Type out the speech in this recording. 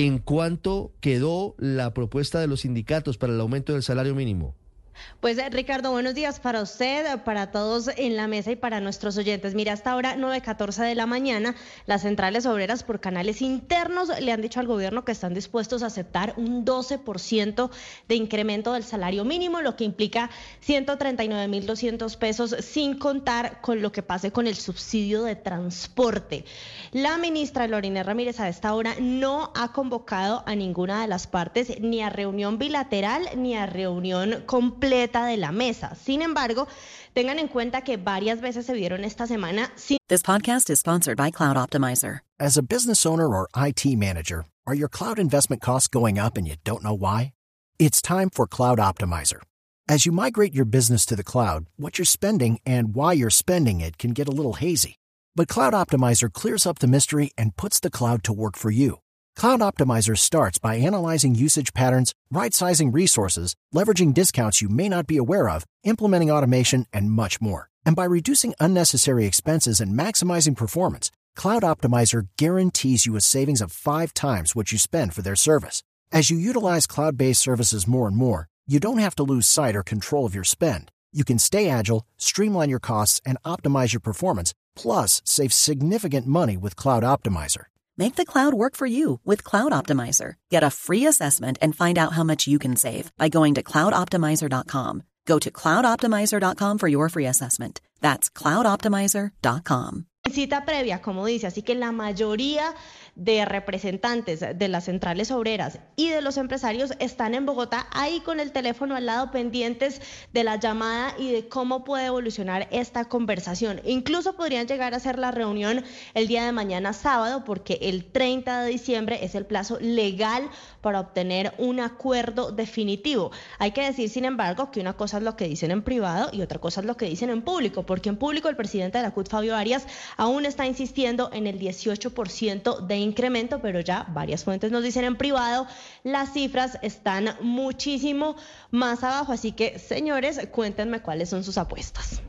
¿En cuánto quedó la propuesta de los sindicatos para el aumento del salario mínimo? Pues eh, Ricardo, buenos días para usted, para todos en la mesa y para nuestros oyentes. Mira, hasta ahora 9.14 de la mañana, las centrales obreras por canales internos le han dicho al gobierno que están dispuestos a aceptar un 12% de incremento del salario mínimo, lo que implica 139.200 pesos sin contar con lo que pase con el subsidio de transporte. La ministra Lorena Ramírez a esta hora no ha convocado a ninguna de las partes ni a reunión bilateral ni a reunión completa de la mesa. Sin embargo, tengan en cuenta que varias veces se vieron esta semana sin This podcast is sponsored by Cloud Optimizer. As a business owner or IT manager, are your cloud investment costs going up and you don't know why? It's time for Cloud Optimizer. As you migrate your business to the cloud, what you're spending and why you're spending it can get a little hazy. But Cloud Optimizer clears up the mystery and puts the cloud to work for you. Cloud Optimizer starts by analyzing usage patterns, right sizing resources, leveraging discounts you may not be aware of, implementing automation, and much more. And by reducing unnecessary expenses and maximizing performance, Cloud Optimizer guarantees you a savings of five times what you spend for their service. As you utilize cloud based services more and more, you don't have to lose sight or control of your spend. You can stay agile, streamline your costs, and optimize your performance, plus save significant money with Cloud Optimizer. Make the cloud work for you with Cloud Optimizer. Get a free assessment and find out how much you can save by going to cloudoptimizer.com. Go to cloudoptimizer.com for your free assessment. That's cloudoptimizer.com. cita previa, como dice, así que la mayoría de representantes de las centrales obreras y de los empresarios están en Bogotá ahí con el teléfono al lado pendientes de la llamada y de cómo puede evolucionar esta conversación. Incluso podrían llegar a hacer la reunión el día de mañana sábado porque el 30 de diciembre es el plazo legal para obtener un acuerdo definitivo. Hay que decir, sin embargo, que una cosa es lo que dicen en privado y otra cosa es lo que dicen en público, porque en público el presidente de la CUT, Fabio Arias, aún está insistiendo en el 18% de incremento, pero ya varias fuentes nos dicen en privado, las cifras están muchísimo más abajo. Así que, señores, cuéntenme cuáles son sus apuestas.